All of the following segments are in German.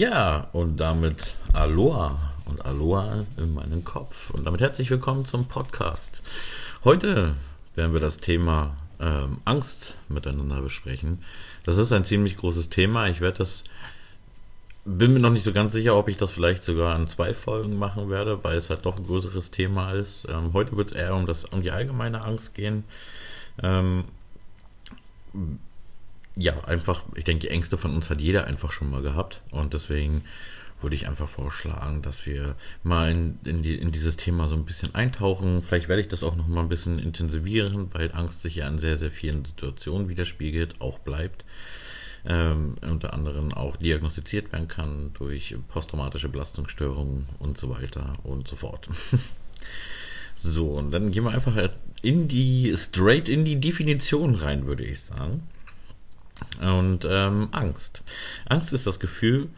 Ja, und damit Aloha und Aloha in meinen Kopf. Und damit herzlich willkommen zum Podcast. Heute werden wir das Thema ähm, Angst miteinander besprechen. Das ist ein ziemlich großes Thema. Ich werde das, bin mir noch nicht so ganz sicher, ob ich das vielleicht sogar in zwei Folgen machen werde, weil es halt doch ein größeres Thema ist. Ähm, heute wird es eher um, das, um die allgemeine Angst gehen. Ähm, ja, einfach, ich denke, die Ängste von uns hat jeder einfach schon mal gehabt. Und deswegen würde ich einfach vorschlagen, dass wir mal in, in, die, in dieses Thema so ein bisschen eintauchen. Vielleicht werde ich das auch noch mal ein bisschen intensivieren, weil Angst sich ja in sehr, sehr vielen Situationen widerspiegelt, auch bleibt. Ähm, unter anderem auch diagnostiziert werden kann durch posttraumatische Belastungsstörungen und so weiter und so fort. so, und dann gehen wir einfach in die, straight in die Definition rein, würde ich sagen. Und ähm, Angst. Angst ist das Gefühl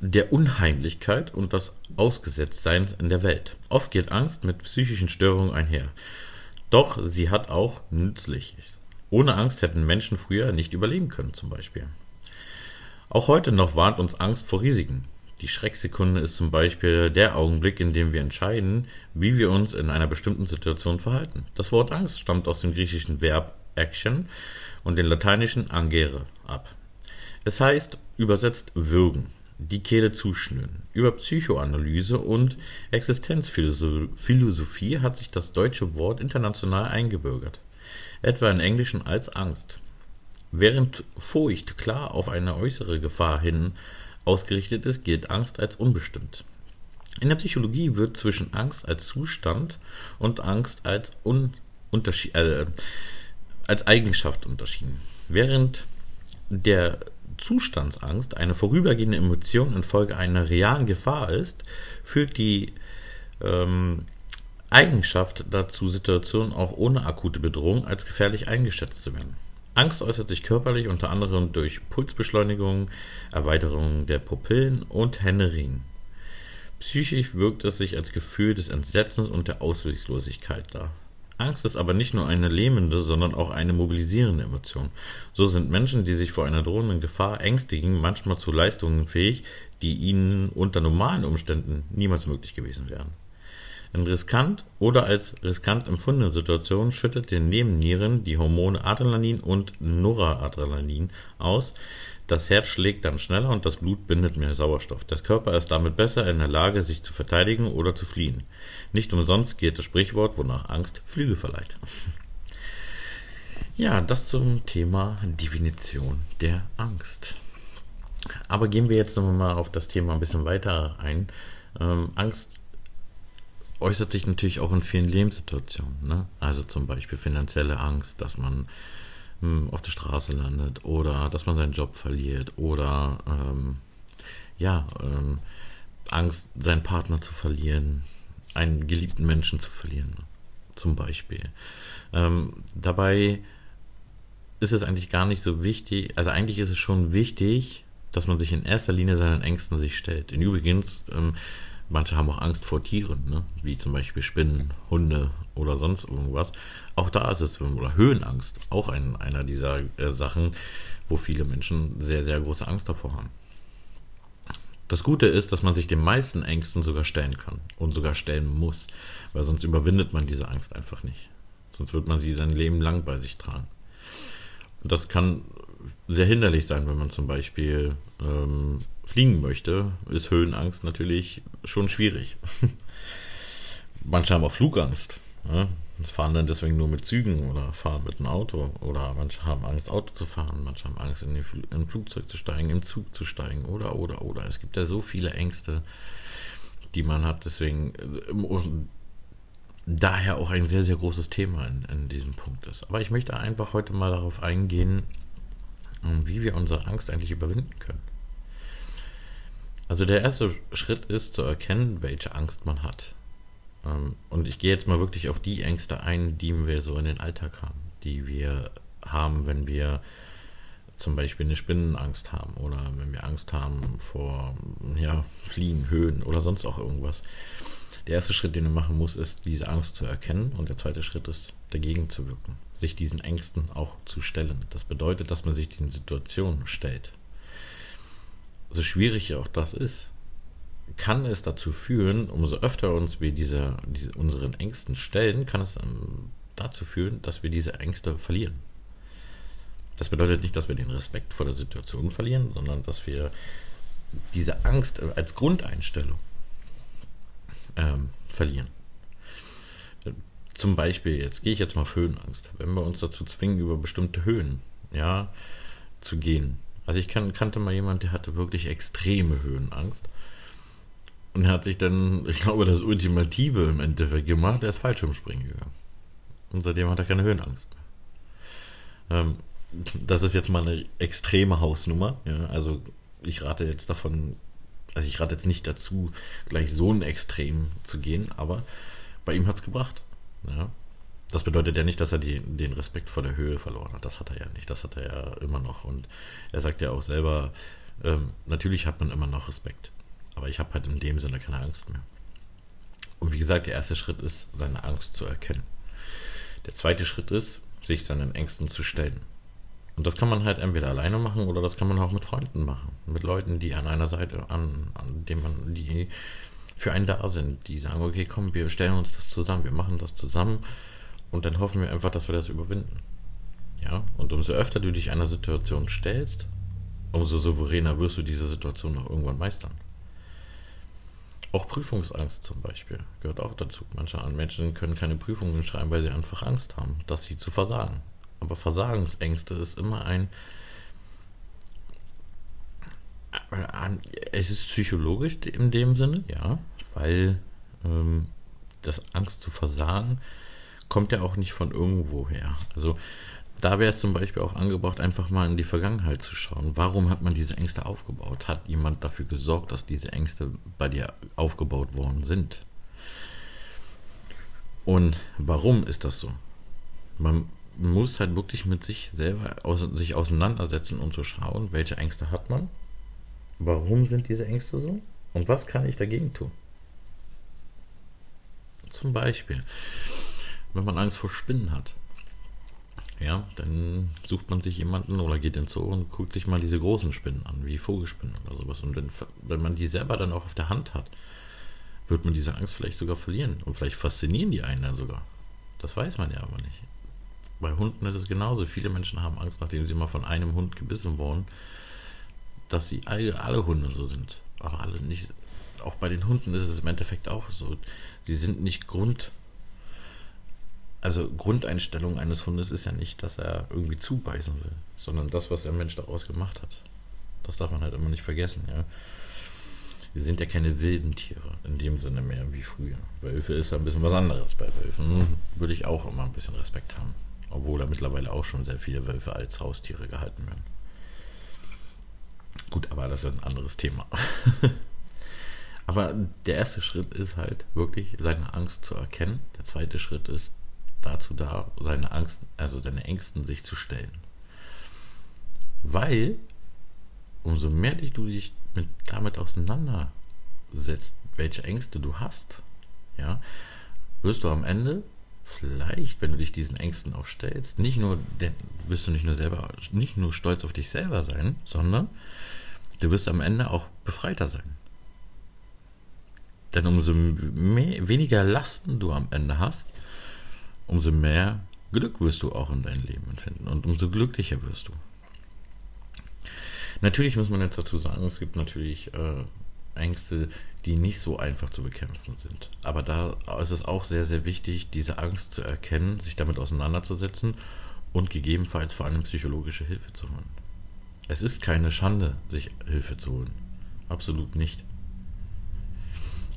der Unheimlichkeit und das Ausgesetztseins in der Welt. Oft geht Angst mit psychischen Störungen einher. Doch sie hat auch Nützliches. Ohne Angst hätten Menschen früher nicht überleben können, zum Beispiel. Auch heute noch warnt uns Angst vor Risiken. Die Schrecksekunde ist zum Beispiel der Augenblick, in dem wir entscheiden, wie wir uns in einer bestimmten Situation verhalten. Das Wort Angst stammt aus dem griechischen Verb action und den lateinischen angere ab. Es heißt übersetzt würgen, die Kehle zuschnüren. Über Psychoanalyse und Existenzphilosophie hat sich das deutsche Wort international eingebürgert, etwa in Englischen als Angst. Während Furcht klar auf eine äußere Gefahr hin ausgerichtet ist, gilt Angst als unbestimmt. In der Psychologie wird zwischen Angst als Zustand und Angst als, Unterschied, äh, als Eigenschaft unterschieden. Während der Zustandsangst eine vorübergehende Emotion infolge einer realen Gefahr ist, führt die ähm, Eigenschaft dazu, Situationen auch ohne akute Bedrohung als gefährlich eingeschätzt zu werden. Angst äußert sich körperlich unter anderem durch Pulsbeschleunigung, Erweiterung der Pupillen und Händering. Psychisch wirkt es sich als Gefühl des Entsetzens und der Ausweglosigkeit dar. Angst ist aber nicht nur eine lähmende, sondern auch eine mobilisierende Emotion. So sind Menschen, die sich vor einer drohenden Gefahr ängstigen, manchmal zu Leistungen fähig, die ihnen unter normalen Umständen niemals möglich gewesen wären. In riskant oder als riskant empfundenen Situationen schüttet den Nebennieren die Hormone Adrenalin und Noradrenalin aus, das Herz schlägt dann schneller und das Blut bindet mehr Sauerstoff. Der Körper ist damit besser in der Lage, sich zu verteidigen oder zu fliehen. Nicht umsonst gilt das Sprichwort, wonach Angst Flüge verleiht. Ja, das zum Thema Definition der Angst. Aber gehen wir jetzt nochmal auf das Thema ein bisschen weiter ein. Ähm, Angst äußert sich natürlich auch in vielen Lebenssituationen. Ne? Also zum Beispiel finanzielle Angst, dass man auf der Straße landet oder dass man seinen Job verliert oder ähm, ja, ähm, Angst, seinen Partner zu verlieren, einen geliebten Menschen zu verlieren, zum Beispiel. Ähm, dabei ist es eigentlich gar nicht so wichtig, also eigentlich ist es schon wichtig, dass man sich in erster Linie seinen Ängsten sich stellt. In übrigens, ähm, Manche haben auch Angst vor Tieren, ne? wie zum Beispiel Spinnen, Hunde oder sonst irgendwas. Auch da ist es, oder Höhenangst, auch ein, einer dieser äh, Sachen, wo viele Menschen sehr, sehr große Angst davor haben. Das Gute ist, dass man sich den meisten Ängsten sogar stellen kann und sogar stellen muss, weil sonst überwindet man diese Angst einfach nicht. Sonst wird man sie sein Leben lang bei sich tragen. Und das kann sehr hinderlich sein, wenn man zum Beispiel ähm, fliegen möchte, ist Höhenangst natürlich schon schwierig. manche haben auch Flugangst. Ja? Fahren dann deswegen nur mit Zügen oder fahren mit einem Auto. Oder manche haben Angst, Auto zu fahren. Manche haben Angst, in, ein Flugzeug zu steigen, im Zug zu steigen. Oder, oder, oder. Es gibt ja so viele Ängste, die man hat. Deswegen äh, daher auch ein sehr, sehr großes Thema in, in diesem Punkt ist. Aber ich möchte einfach heute mal darauf eingehen, wie wir unsere Angst eigentlich überwinden können. Also der erste Schritt ist zu erkennen, welche Angst man hat. Ähm, und ich gehe jetzt mal wirklich auf die Ängste ein, die wir so in den Alltag haben, die wir haben, wenn wir zum Beispiel eine Spinnenangst haben oder wenn wir Angst haben vor ja, Fliehen, Höhen oder sonst auch irgendwas. Der erste Schritt, den man machen muss, ist, diese Angst zu erkennen und der zweite Schritt ist, dagegen zu wirken, sich diesen Ängsten auch zu stellen. Das bedeutet, dass man sich den Situationen stellt so schwierig auch das ist, kann es dazu führen, umso öfter uns wir diese, diese unseren Ängsten stellen, kann es dazu führen, dass wir diese Ängste verlieren. Das bedeutet nicht, dass wir den Respekt vor der Situation verlieren, sondern dass wir diese Angst als Grundeinstellung ähm, verlieren. Zum Beispiel, jetzt gehe ich jetzt mal auf Höhenangst. Wenn wir uns dazu zwingen, über bestimmte Höhen ja, zu gehen. Also ich kan kannte mal jemanden, der hatte wirklich extreme Höhenangst. Und er hat sich dann, ich glaube, das Ultimative im Endeffekt gemacht, er ist Fallschirmspringen gegangen. Und seitdem hat er keine Höhenangst mehr. Ähm, das ist jetzt mal eine extreme Hausnummer. Ja? Also ich rate jetzt davon, also ich rate jetzt nicht dazu, gleich so ein Extrem zu gehen, aber bei ihm hat es gebracht. Ja? Das bedeutet ja nicht, dass er die, den Respekt vor der Höhe verloren hat. Das hat er ja nicht. Das hat er ja immer noch. Und er sagt ja auch selber, ähm, natürlich hat man immer noch Respekt. Aber ich habe halt in dem Sinne keine Angst mehr. Und wie gesagt, der erste Schritt ist, seine Angst zu erkennen. Der zweite Schritt ist, sich seinen Ängsten zu stellen. Und das kann man halt entweder alleine machen oder das kann man auch mit Freunden machen. Mit Leuten, die an einer Seite, an, an dem man, die für einen da sind, die sagen, okay, komm, wir stellen uns das zusammen, wir machen das zusammen und dann hoffen wir einfach, dass wir das überwinden. Ja, und umso öfter du dich einer Situation stellst, umso souveräner wirst du diese Situation noch irgendwann meistern. Auch Prüfungsangst zum Beispiel gehört auch dazu. Manche Menschen können keine Prüfungen schreiben, weil sie einfach Angst haben, dass sie zu versagen. Aber Versagensängste ist immer ein. Es ist psychologisch in dem Sinne, ja, weil ähm, das Angst zu versagen kommt ja auch nicht von irgendwo her. Also da wäre es zum Beispiel auch angebracht, einfach mal in die Vergangenheit zu schauen. Warum hat man diese Ängste aufgebaut? Hat jemand dafür gesorgt, dass diese Ängste bei dir aufgebaut worden sind? Und warum ist das so? Man muss halt wirklich mit sich selber aus, sich auseinandersetzen und zu schauen, welche Ängste hat man, warum sind diese Ängste so und was kann ich dagegen tun. Zum Beispiel, wenn man Angst vor Spinnen hat, ja, dann sucht man sich jemanden oder geht ins Zoo und guckt sich mal diese großen Spinnen an, wie Vogelspinnen oder sowas. Und wenn, wenn man die selber dann auch auf der Hand hat, wird man diese Angst vielleicht sogar verlieren. Und vielleicht faszinieren die einen dann sogar. Das weiß man ja aber nicht. Bei Hunden ist es genauso. Viele Menschen haben Angst, nachdem sie mal von einem Hund gebissen wurden, dass sie alle, alle Hunde so sind. Aber alle nicht. Auch bei den Hunden ist es im Endeffekt auch so. Sie sind nicht Grund also Grundeinstellung eines Hundes ist ja nicht, dass er irgendwie zubeißen will, sondern das, was der Mensch daraus gemacht hat. Das darf man halt immer nicht vergessen, ja. Wir sind ja keine wilden Tiere in dem Sinne mehr wie früher. Wölfe ist ja ein bisschen was anderes. Bei Wölfen würde ich auch immer ein bisschen Respekt haben. Obwohl da mittlerweile auch schon sehr viele Wölfe als Haustiere gehalten werden. Gut, aber das ist ein anderes Thema. aber der erste Schritt ist halt wirklich seine Angst zu erkennen. Der zweite Schritt ist dazu da, seine Angst, also seine Ängsten sich zu stellen. Weil, umso mehr dich du dich mit, damit auseinandersetzt, welche Ängste du hast, ja, wirst du am Ende vielleicht, wenn du dich diesen Ängsten auch stellst, nicht nur, wirst du nicht nur selber, nicht nur stolz auf dich selber sein, sondern du wirst am Ende auch befreiter sein. Denn umso mehr, weniger Lasten du am Ende hast, umso mehr Glück wirst du auch in deinem Leben empfinden und umso glücklicher wirst du. Natürlich muss man jetzt dazu sagen, es gibt natürlich äh, Ängste, die nicht so einfach zu bekämpfen sind. Aber da ist es auch sehr, sehr wichtig, diese Angst zu erkennen, sich damit auseinanderzusetzen und gegebenenfalls vor allem psychologische Hilfe zu holen. Es ist keine Schande, sich Hilfe zu holen. Absolut nicht.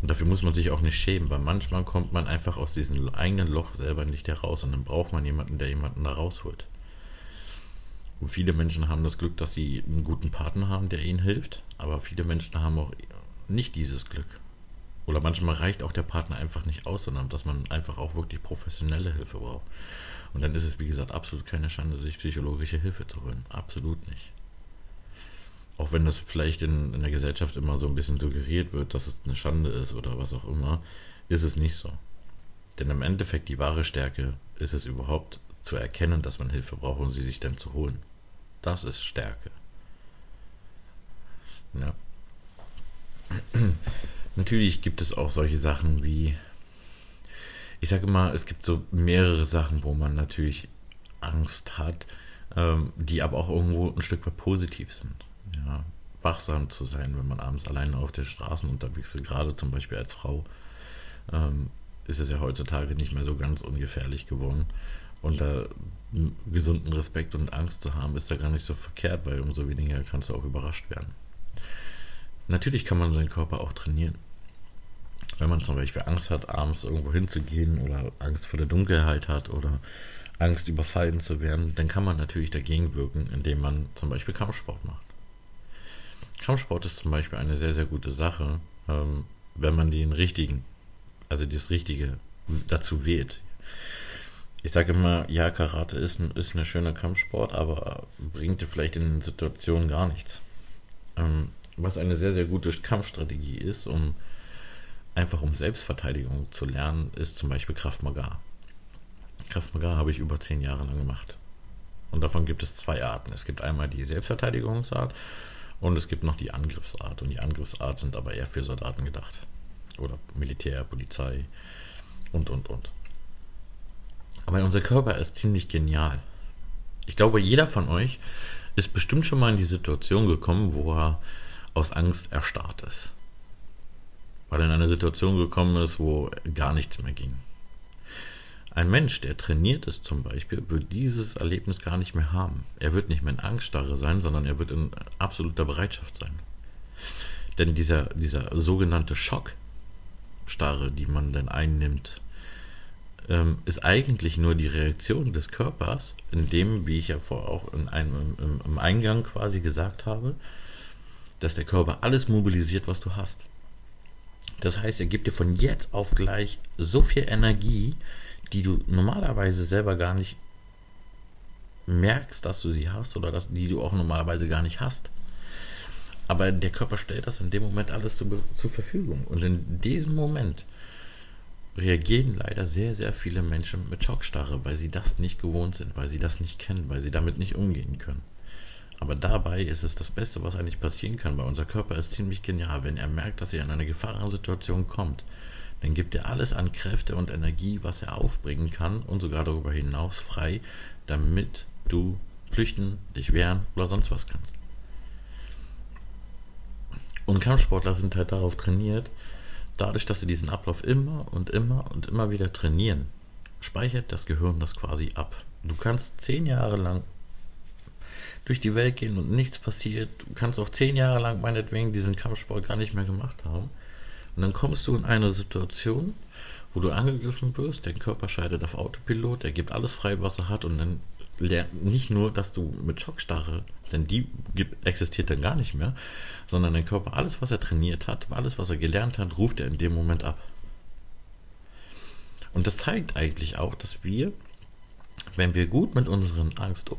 Und dafür muss man sich auch nicht schämen, weil manchmal kommt man einfach aus diesem eigenen Loch selber nicht heraus und dann braucht man jemanden, der jemanden da rausholt. Und viele Menschen haben das Glück, dass sie einen guten Partner haben, der ihnen hilft, aber viele Menschen haben auch nicht dieses Glück. Oder manchmal reicht auch der Partner einfach nicht aus, sondern dass man einfach auch wirklich professionelle Hilfe braucht. Und dann ist es, wie gesagt, absolut keine Schande, sich psychologische Hilfe zu holen. Absolut nicht auch wenn das vielleicht in, in der Gesellschaft immer so ein bisschen suggeriert wird, dass es eine Schande ist oder was auch immer, ist es nicht so. Denn im Endeffekt die wahre Stärke ist es überhaupt zu erkennen, dass man Hilfe braucht und sie sich dann zu holen. Das ist Stärke. Ja. Natürlich gibt es auch solche Sachen wie, ich sage immer, es gibt so mehrere Sachen, wo man natürlich Angst hat, ähm, die aber auch irgendwo ein Stück weit positiv sind. Ja, wachsam zu sein, wenn man abends alleine auf den Straßen unterwegs ist, gerade zum Beispiel als Frau, ähm, ist es ja heutzutage nicht mehr so ganz ungefährlich geworden. Und da gesunden Respekt und Angst zu haben, ist da gar nicht so verkehrt, weil umso weniger kannst du auch überrascht werden. Natürlich kann man seinen Körper auch trainieren. Wenn man zum Beispiel Angst hat, abends irgendwo hinzugehen oder Angst vor der Dunkelheit hat oder Angst überfallen zu werden, dann kann man natürlich dagegen wirken, indem man zum Beispiel Kampfsport macht. Kampfsport ist zum Beispiel eine sehr, sehr gute Sache, ähm, wenn man den richtigen, also das Richtige dazu wählt. Ich sage immer, ja, Karate ist, ein, ist eine schöne Kampfsport, aber bringt dir vielleicht in Situationen gar nichts. Ähm, was eine sehr, sehr gute Kampfstrategie ist, um einfach um Selbstverteidigung zu lernen, ist zum Beispiel Kraft Maga. Kraft Maga habe ich über zehn Jahre lang gemacht. Und davon gibt es zwei Arten. Es gibt einmal die Selbstverteidigungsart und es gibt noch die Angriffsart. Und die Angriffsart sind aber eher für Soldaten gedacht. Oder Militär, Polizei und, und, und. Aber unser Körper ist ziemlich genial. Ich glaube, jeder von euch ist bestimmt schon mal in die Situation gekommen, wo er aus Angst erstarrt ist. Weil er in eine Situation gekommen ist, wo gar nichts mehr ging. Ein Mensch, der trainiert ist zum Beispiel, wird dieses Erlebnis gar nicht mehr haben. Er wird nicht mehr in Angststarre sein, sondern er wird in absoluter Bereitschaft sein. Denn dieser, dieser sogenannte Schockstarre, die man dann einnimmt, ähm, ist eigentlich nur die Reaktion des Körpers, in dem, wie ich ja vor auch in einem, im, im Eingang quasi gesagt habe, dass der Körper alles mobilisiert, was du hast. Das heißt, er gibt dir von jetzt auf gleich so viel Energie, die du normalerweise selber gar nicht merkst, dass du sie hast oder dass, die du auch normalerweise gar nicht hast. Aber der Körper stellt das in dem Moment alles zu, zur Verfügung. Und in diesem Moment reagieren leider sehr, sehr viele Menschen mit Schockstarre, weil sie das nicht gewohnt sind, weil sie das nicht kennen, weil sie damit nicht umgehen können. Aber dabei ist es das Beste, was eigentlich passieren kann, weil unser Körper ist ziemlich genial. Wenn er merkt, dass er in eine Gefahrensituation kommt, dann gibt er alles an Kräfte und Energie, was er aufbringen kann und sogar darüber hinaus frei, damit du flüchten, dich wehren oder sonst was kannst. Und Kampfsportler sind halt darauf trainiert, dadurch, dass sie diesen Ablauf immer und immer und immer wieder trainieren, speichert das Gehirn das quasi ab. Du kannst zehn Jahre lang durch die Welt gehen und nichts passiert. Du kannst auch zehn Jahre lang meinetwegen diesen Kampfsport gar nicht mehr gemacht haben. Und dann kommst du in eine Situation, wo du angegriffen wirst, dein Körper scheidet auf Autopilot, er gibt alles frei, was er hat und dann lernt nicht nur, dass du mit Schockstarre, denn die existiert dann gar nicht mehr, sondern dein Körper, alles, was er trainiert hat, alles, was er gelernt hat, ruft er in dem Moment ab. Und das zeigt eigentlich auch, dass wir, wenn wir gut mit unseren Angst,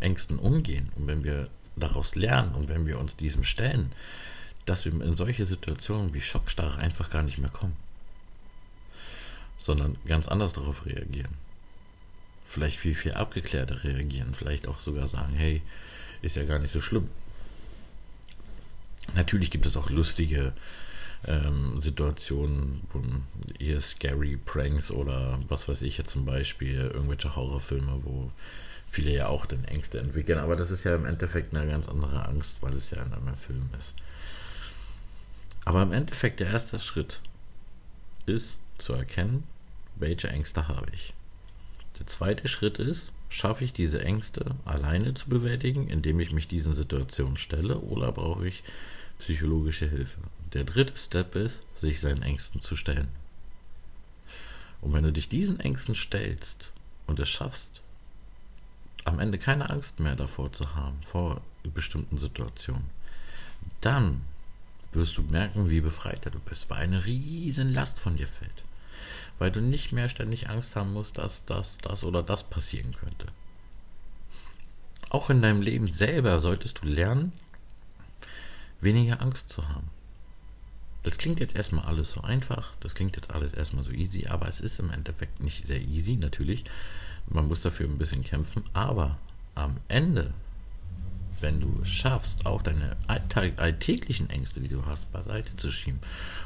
Ängsten umgehen und wenn wir daraus lernen und wenn wir uns diesem stellen, dass wir in solche Situationen wie Schockstarre einfach gar nicht mehr kommen, sondern ganz anders darauf reagieren. Vielleicht viel, viel abgeklärter reagieren, vielleicht auch sogar sagen, hey, ist ja gar nicht so schlimm. Natürlich gibt es auch lustige ähm, Situationen, wo ihr scary Pranks oder was weiß ich jetzt zum Beispiel, irgendwelche Horrorfilme, wo viele ja auch dann Ängste entwickeln, aber das ist ja im Endeffekt eine ganz andere Angst, weil es ja in einem Film ist. Aber im Endeffekt der erste Schritt ist zu erkennen, welche Ängste habe ich. Der zweite Schritt ist, schaffe ich diese Ängste alleine zu bewältigen, indem ich mich diesen Situationen stelle oder brauche ich psychologische Hilfe. Der dritte Step ist, sich seinen Ängsten zu stellen. Und wenn du dich diesen Ängsten stellst und es schaffst, am Ende keine Angst mehr davor zu haben, vor bestimmten Situationen, dann wirst du merken, wie befreiter du bist, weil eine riesen Last von dir fällt. Weil du nicht mehr ständig Angst haben musst, dass das, das oder das passieren könnte. Auch in deinem Leben selber solltest du lernen, weniger Angst zu haben. Das klingt jetzt erstmal alles so einfach, das klingt jetzt alles erstmal so easy, aber es ist im Endeffekt nicht sehr easy, natürlich. Man muss dafür ein bisschen kämpfen, aber am Ende wenn du es schaffst, auch deine alltäglichen Ängste, die du hast, beiseite zu schieben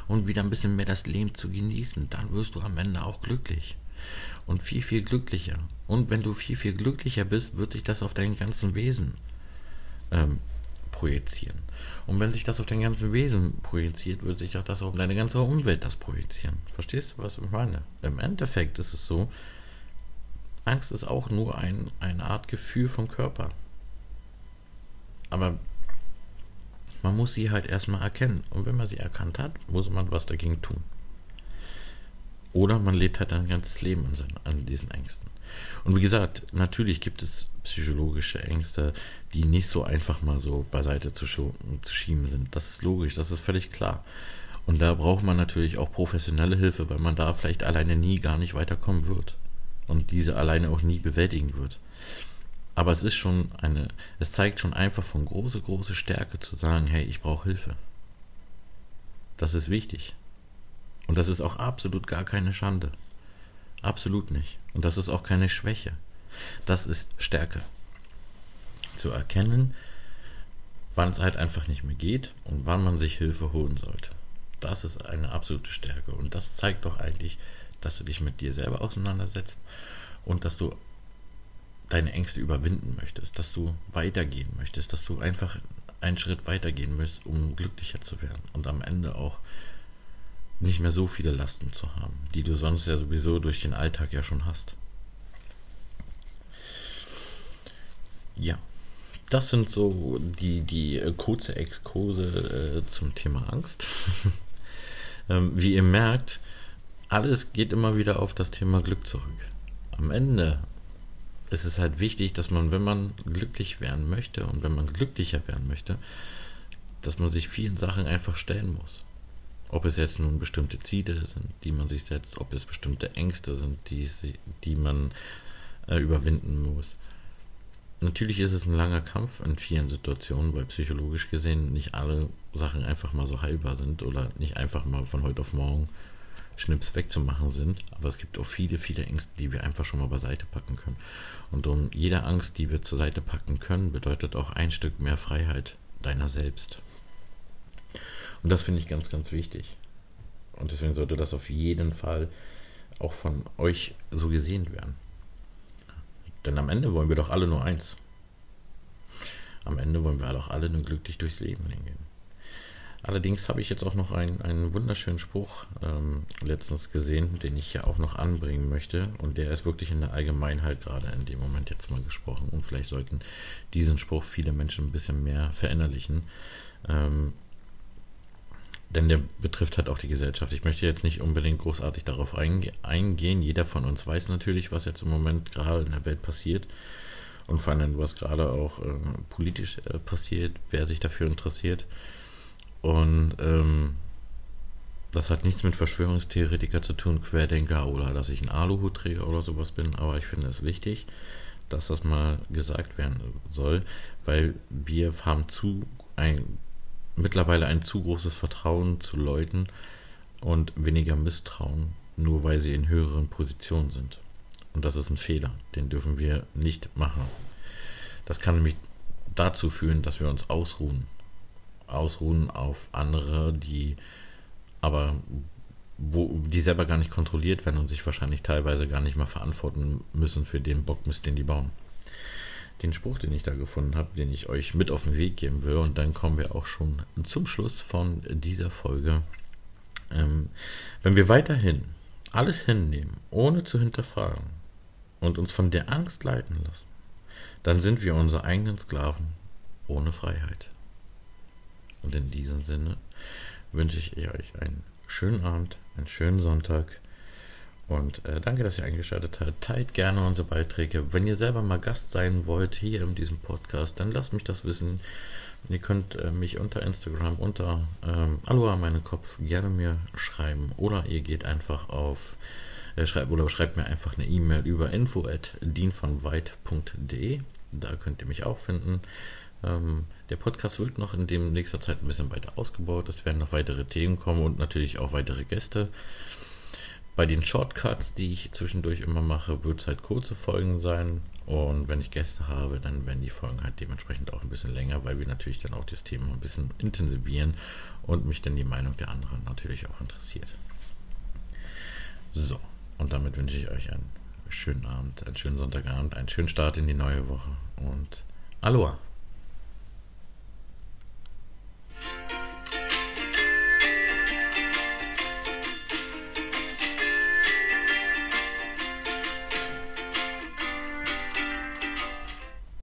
und wieder ein bisschen mehr das Leben zu genießen, dann wirst du am Ende auch glücklich. Und viel, viel glücklicher. Und wenn du viel, viel glücklicher bist, wird sich das auf dein ganzen Wesen ähm, projizieren. Und wenn sich das auf dein ganzes Wesen projiziert, wird sich auch das auf deine ganze Umwelt das projizieren. Verstehst du, was ich meine? Im Endeffekt ist es so, Angst ist auch nur ein, eine Art Gefühl vom Körper. Aber man muss sie halt erstmal erkennen. Und wenn man sie erkannt hat, muss man was dagegen tun. Oder man lebt halt ein ganzes Leben an, seinen, an diesen Ängsten. Und wie gesagt, natürlich gibt es psychologische Ängste, die nicht so einfach mal so beiseite zu, zu schieben sind. Das ist logisch, das ist völlig klar. Und da braucht man natürlich auch professionelle Hilfe, weil man da vielleicht alleine nie gar nicht weiterkommen wird. Und diese alleine auch nie bewältigen wird. Aber es ist schon eine, es zeigt schon einfach von große, große Stärke zu sagen, hey, ich brauche Hilfe. Das ist wichtig. Und das ist auch absolut gar keine Schande. Absolut nicht. Und das ist auch keine Schwäche. Das ist Stärke. Zu erkennen, wann es halt einfach nicht mehr geht und wann man sich Hilfe holen sollte. Das ist eine absolute Stärke. Und das zeigt doch eigentlich, dass du dich mit dir selber auseinandersetzt und dass du deine Ängste überwinden möchtest, dass du weitergehen möchtest, dass du einfach einen Schritt weitergehen müsst, um glücklicher zu werden und am Ende auch nicht mehr so viele Lasten zu haben, die du sonst ja sowieso durch den Alltag ja schon hast. Ja, das sind so die, die äh, kurze Exkurse äh, zum Thema Angst. ähm, wie ihr merkt, alles geht immer wieder auf das Thema Glück zurück. Am Ende ist es halt wichtig, dass man, wenn man glücklich werden möchte und wenn man glücklicher werden möchte, dass man sich vielen Sachen einfach stellen muss. Ob es jetzt nun bestimmte Ziele sind, die man sich setzt, ob es bestimmte Ängste sind, die, die man äh, überwinden muss. Natürlich ist es ein langer Kampf in vielen Situationen, weil psychologisch gesehen nicht alle Sachen einfach mal so heilbar sind oder nicht einfach mal von heute auf morgen Schnips wegzumachen sind. Aber es gibt auch viele, viele Ängste, die wir einfach schon mal beiseite packen können. Und um jede Angst, die wir zur Seite packen können, bedeutet auch ein Stück mehr Freiheit deiner selbst. Und das finde ich ganz, ganz wichtig. Und deswegen sollte das auf jeden Fall auch von euch so gesehen werden. Denn am Ende wollen wir doch alle nur eins. Am Ende wollen wir doch alle nur glücklich durchs Leben hingehen. Allerdings habe ich jetzt auch noch einen, einen wunderschönen Spruch ähm, letztens gesehen, den ich ja auch noch anbringen möchte. Und der ist wirklich in der Allgemeinheit gerade in dem Moment jetzt mal gesprochen. Und vielleicht sollten diesen Spruch viele Menschen ein bisschen mehr verinnerlichen. Ähm, denn der betrifft halt auch die Gesellschaft. Ich möchte jetzt nicht unbedingt großartig darauf eingehen. Jeder von uns weiß natürlich, was jetzt im Moment gerade in der Welt passiert. Und vor allem, was gerade auch äh, politisch äh, passiert, wer sich dafür interessiert. Und ähm, das hat nichts mit Verschwörungstheoretiker zu tun, Querdenker oder dass ich ein Aluhutträger oder sowas bin. Aber ich finde es wichtig, dass das mal gesagt werden soll, weil wir haben zu ein mittlerweile ein zu großes Vertrauen zu Leuten und weniger Misstrauen, nur weil sie in höheren Positionen sind. Und das ist ein Fehler, den dürfen wir nicht machen. Das kann nämlich dazu führen, dass wir uns ausruhen. Ausruhen auf andere, die aber wo die selber gar nicht kontrolliert werden und sich wahrscheinlich teilweise gar nicht mal verantworten müssen für den Bockmist, den die bauen den Spruch, den ich da gefunden habe, den ich euch mit auf den Weg geben will. Und dann kommen wir auch schon zum Schluss von dieser Folge. Ähm, wenn wir weiterhin alles hinnehmen, ohne zu hinterfragen und uns von der Angst leiten lassen, dann sind wir unsere eigenen Sklaven ohne Freiheit. Und in diesem Sinne wünsche ich euch einen schönen Abend, einen schönen Sonntag und äh, danke, dass ihr eingeschaltet habt. Teilt gerne unsere Beiträge. Wenn ihr selber mal Gast sein wollt hier in diesem Podcast, dann lasst mich das wissen. Ihr könnt äh, mich unter Instagram, unter ähm, Aloha meinen Kopf gerne mir schreiben. Oder ihr geht einfach auf, äh, schreibt, oder schreibt mir einfach eine E-Mail über info at. Da könnt ihr mich auch finden. Ähm, der Podcast wird noch in dem nächster Zeit ein bisschen weiter ausgebaut. Es werden noch weitere Themen kommen und natürlich auch weitere Gäste. Bei den Shortcuts, die ich zwischendurch immer mache, wird es halt kurze Folgen sein. Und wenn ich Gäste habe, dann werden die Folgen halt dementsprechend auch ein bisschen länger, weil wir natürlich dann auch das Thema ein bisschen intensivieren und mich dann die Meinung der anderen natürlich auch interessiert. So, und damit wünsche ich euch einen schönen Abend, einen schönen Sonntagabend, einen schönen Start in die neue Woche und Aloha! Bye.